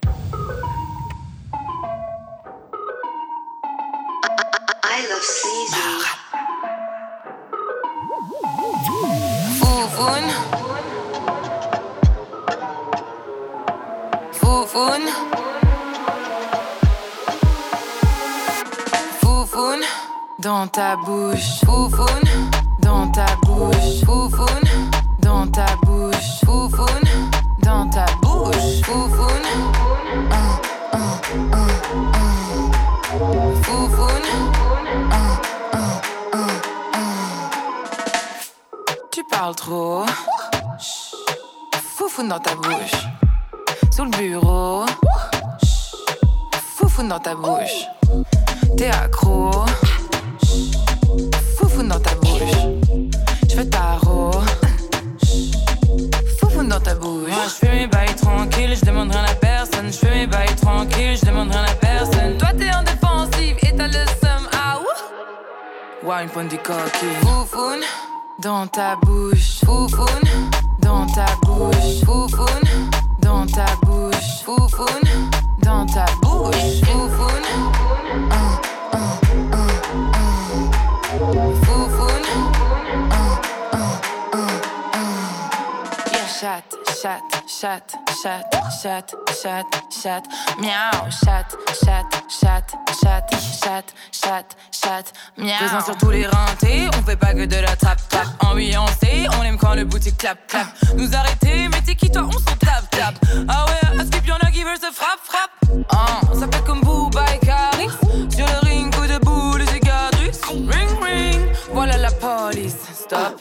Miaou, chat, chat, chat, chat, chat, chat, chat, miaou. Présent sur tous les rentés, on fait pas que de la trap trap. Ambiancé, on aime quand le boutique clap clap. Nous arrêter, mais t'es qui toi, on s'en tape tape. Ah ouais, à skip y'en a qui veulent se frappe frappe. Ah, ça fait comme Booba et Caris. Sur le ring, coup de boule et cicatrices. Ring ring, voilà la police. Stop.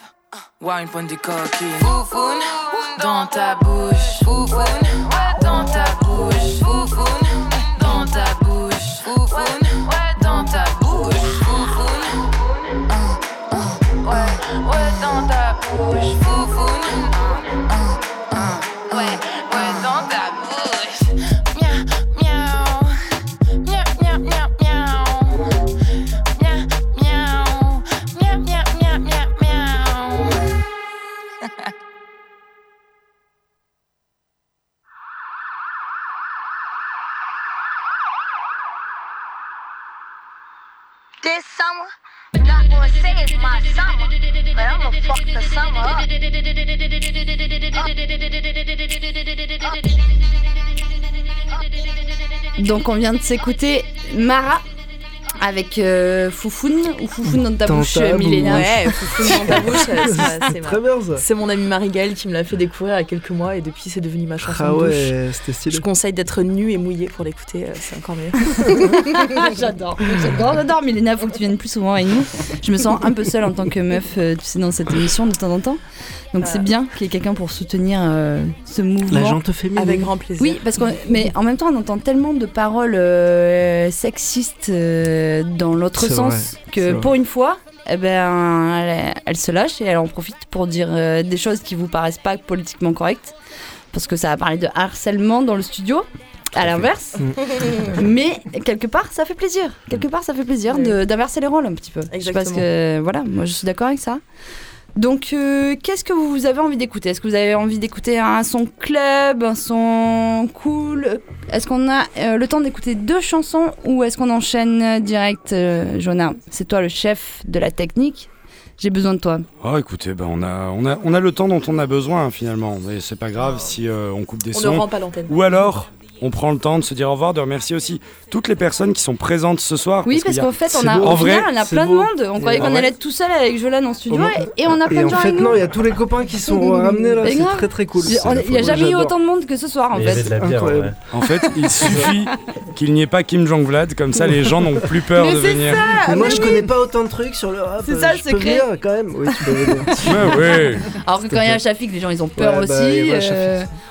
Wine point du coquille. Foufoune, dans ta bouche. Foufoune, ta bouche. Foufoune, Donc on vient de s'écouter Mara avec euh, Foufoune ou Foufoune dans ta bouche, euh, Milena. Ouais, Foufoune dans ta bouche, c'est- Très bien, ça. C'est mon ami Marie-Gaëlle qui me l'a fait découvrir il y a quelques mois et depuis c'est devenu ma chanson Ah de ouais, c'était stylé. Je conseille d'être nu et mouillé pour l'écouter, euh, c'est encore mieux. j'adore, j'adore, j'adore. Milena, faut que tu viennes plus souvent avec nous. Je me sens un peu seule en tant que meuf, euh, tu sais, dans cette émission de temps en temps. Donc c'est bien qu'il y ait quelqu'un pour soutenir euh, ce mouvement. La gente féminine. Avec grand plaisir. Oui, parce qu'on, mais en même temps, on entend tellement de paroles euh, sexistes euh, dans l'autre sens vrai, que vrai. pour une fois, eh ben, elle, elle se lâche et elle en profite pour dire euh, des choses qui vous paraissent pas politiquement correctes, parce que ça a parlé de harcèlement dans le studio. À l'inverse, Mm. mais quelque part ça fait plaisir. Quelque part ça fait plaisir de- d'inverser les rôles un petit peu. Je sais pas ce Exactement. que voilà, moi je suis d'accord avec ça. Donc, euh, qu'est-ce que vous avez envie d'écouter? Est-ce que vous avez envie d'écouter un son club, un son cool? Est-ce qu'on a euh, le temps d'écouter deux chansons ou est-ce qu'on enchaîne direct euh, Jonah, c'est toi le chef de la technique. J'ai besoin de toi. Oh, écoutez, ben, on, a, on, a, on a le temps dont on a besoin finalement. Mais c'est pas grave si euh, on coupe des On ne sons. rend pas l'antenne. Ou alors, on prend le temps de se dire au revoir, de remercier aussi toutes les personnes qui sont présentes ce soir. Oui, parce qu'en fait, on a, beau. au en vrai, on a plein de monde. On croyait qu'on en allait être tout seul avec Jolan en studio et, et on a plein Et de en gens fait, avec non, il y a tous les copains qui sont ramenés là, c'est très très cool. Il n'y a jamais eu autant de monde que ce soir en Mais il y avait fait. de la bière, en. En fait, il suffit qu'il n'y ait pas Kim Jong-Vlad, comme ça les gens n'ont plus peur Mais de c'est venir. moi, je connais pas autant de trucs sur le rap. C'est euh, ça, le je peux secret. quand même. Oui, tu peux. Alors que quand il y a Shafik, les gens ils ont peur Ouais, bah, aussi.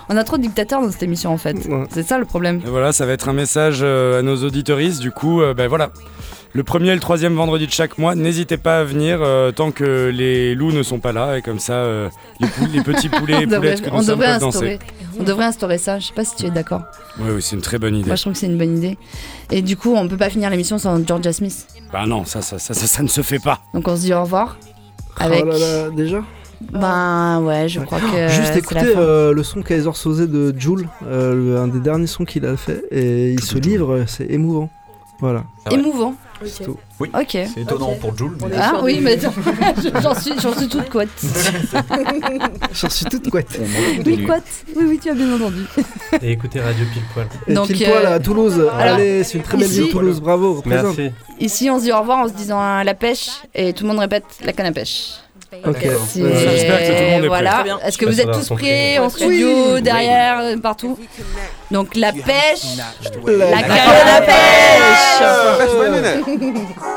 On a trop de dictateurs dans cette émission en fait. Ouais. C'est ça le problème. Et voilà, ça va être un message euh, à nos auditoristes. Du coup, euh, ben voilà. Le premier et le troisième vendredi de chaque mois, n'hésitez pas à venir euh, tant que les loups ne sont pas là. Et comme ça, euh, les, petits poulets et on devrait, poulettes que nous on devrait instaurer, danser. on devrait instaurer ça. Je sais pas si tu es d'accord. Oui, oui, c'est une très bonne idée. Moi je trouve que c'est une bonne idée. Et du coup, on peut pas finir l'émission sans Georgia Smith. Bah non, ça ça, ça, ça, ça ne se fait pas. Donc on se dit au revoir. Avec. Oh là là, déjà? Ben ouais, je crois que. Juste écoutez euh, le son Kaiser Sosé de Jules, euh, un des derniers sons qu'il a fait, et il se livre, c'est émouvant. Voilà. Émouvant. C'est tout. Oui. Ok. C'est étonnant pour Jules. mais- Ah oui, mais j'en suis, j'en suis toute couette. J'en suis toute couette. Oui, couette. Oui, oui, tu as bien entendu. Et écoutez Radio Pile Poil. Et Donc, pile poil euh, à Toulouse. alors, Allez, c'est une très belle ville Toulouse, bravo. représente. Merci. Ici, on se dit au revoir en se disant euh, la pêche et tout le monde répète la canne à pêche. Ok. C'est- Ouais, J'espère que tout le monde est prêt. voilà. Est-ce que vous êtes tous prêts en studio, Oui. derrière, euh, partout Donc la pêche, La- la canne à pêche.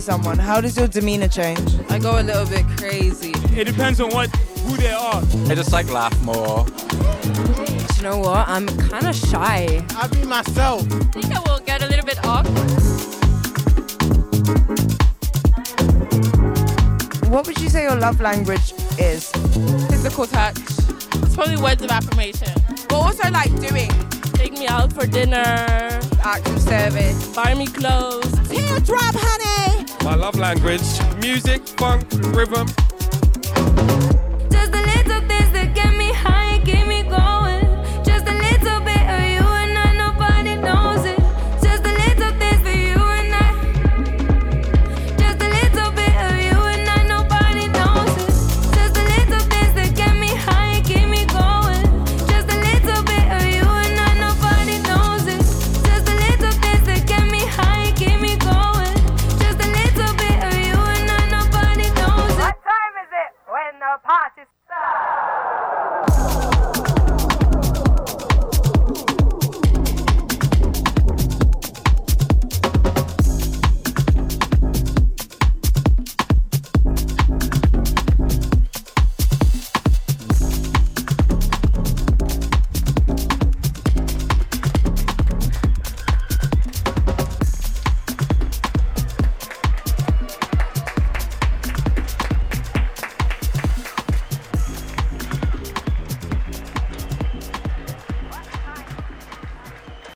you fancy someone, how does your demeanor change? I go a little bit crazy. It depends on what who they are. I just like laugh more. Do you know what? I'm kind of shy. I be myself. I think I will get a little bit off. What would you say your love language is? Physical touch. It's probably words of affirmation. But also like doing. Take me out for dinner. Acts of service. Buy me clothes. Teardrop, honey. My love language: music, funk, rhythm.